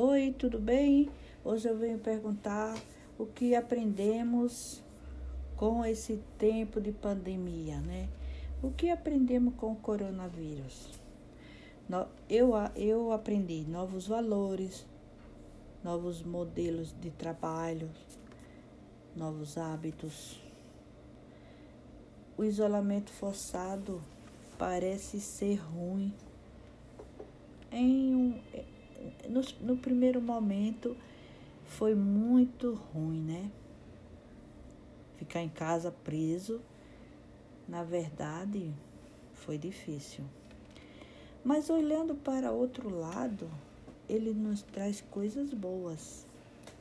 Oi, tudo bem? Hoje eu venho perguntar o que aprendemos com esse tempo de pandemia, né? O que aprendemos com o coronavírus? Eu, eu aprendi novos valores, novos modelos de trabalho, novos hábitos. O isolamento forçado parece ser ruim. Em um, no, no primeiro momento foi muito ruim, né? Ficar em casa preso, na verdade, foi difícil. Mas olhando para outro lado, ele nos traz coisas boas,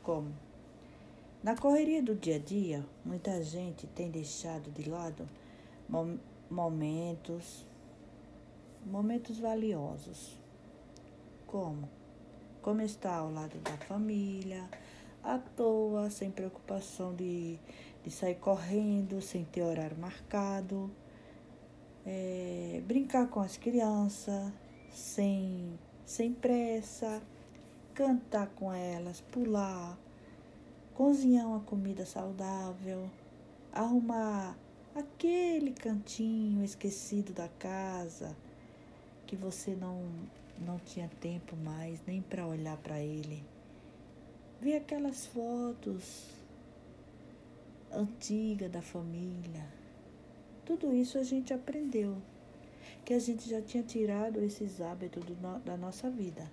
como na correria do dia a dia, muita gente tem deixado de lado momentos, momentos valiosos, como como está ao lado da família, à toa, sem preocupação de, de sair correndo, sem ter horário marcado, é, brincar com as crianças, sem, sem pressa, cantar com elas, pular, cozinhar uma comida saudável, arrumar aquele cantinho esquecido da casa que você não não tinha tempo mais nem para olhar para ele. Ver aquelas fotos antigas da família. Tudo isso a gente aprendeu, que a gente já tinha tirado esses hábitos da nossa vida.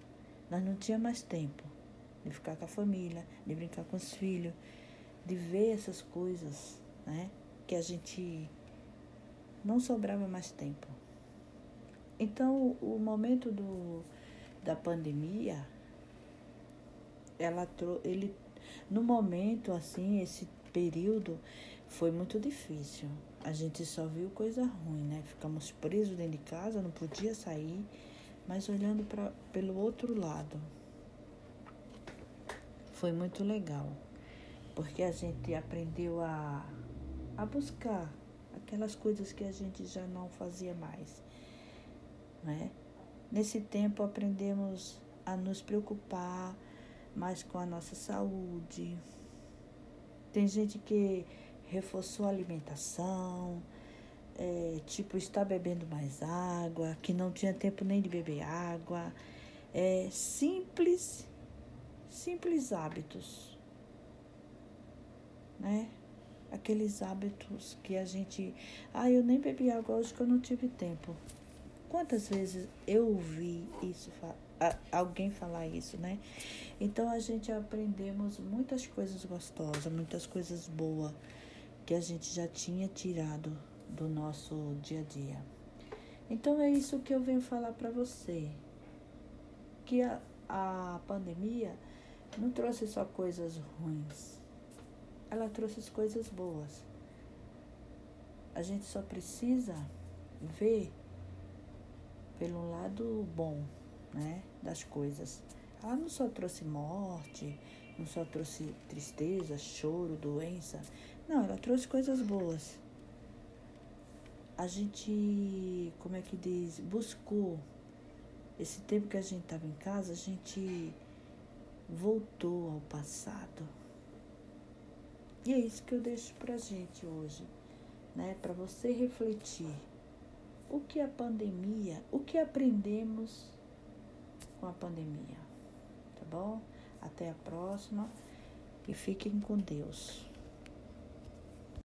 Nós não tinha mais tempo de ficar com a família, de brincar com os filhos, de ver essas coisas, né? Que a gente não sobrava mais tempo. Então, o momento do, da pandemia, ela ele no momento assim, esse período foi muito difícil. A gente só viu coisa ruim, né? Ficamos presos dentro de casa, não podia sair, mas olhando pra, pelo outro lado. Foi muito legal, porque a gente aprendeu a, a buscar aquelas coisas que a gente já não fazia mais né? Nesse tempo aprendemos a nos preocupar mais com a nossa saúde. Tem gente que reforçou a alimentação, é, tipo, está bebendo mais água, que não tinha tempo nem de beber água. É, simples, simples hábitos, né? Aqueles hábitos que a gente. Ah, eu nem bebi água hoje que eu não tive tempo. Quantas vezes eu ouvi isso, alguém falar isso, né? Então a gente aprendemos muitas coisas gostosas, muitas coisas boas que a gente já tinha tirado do nosso dia a dia. Então é isso que eu venho falar para você. Que a, a pandemia não trouxe só coisas ruins. Ela trouxe coisas boas. A gente só precisa ver pelo lado bom, né, das coisas. Ela não só trouxe morte, não só trouxe tristeza, choro, doença. Não, ela trouxe coisas boas. A gente, como é que diz, buscou. Esse tempo que a gente estava em casa, a gente voltou ao passado. E é isso que eu deixo pra gente hoje, né? Para você refletir o que a pandemia, o que aprendemos com a pandemia. Tá bom? Até a próxima e fiquem com Deus.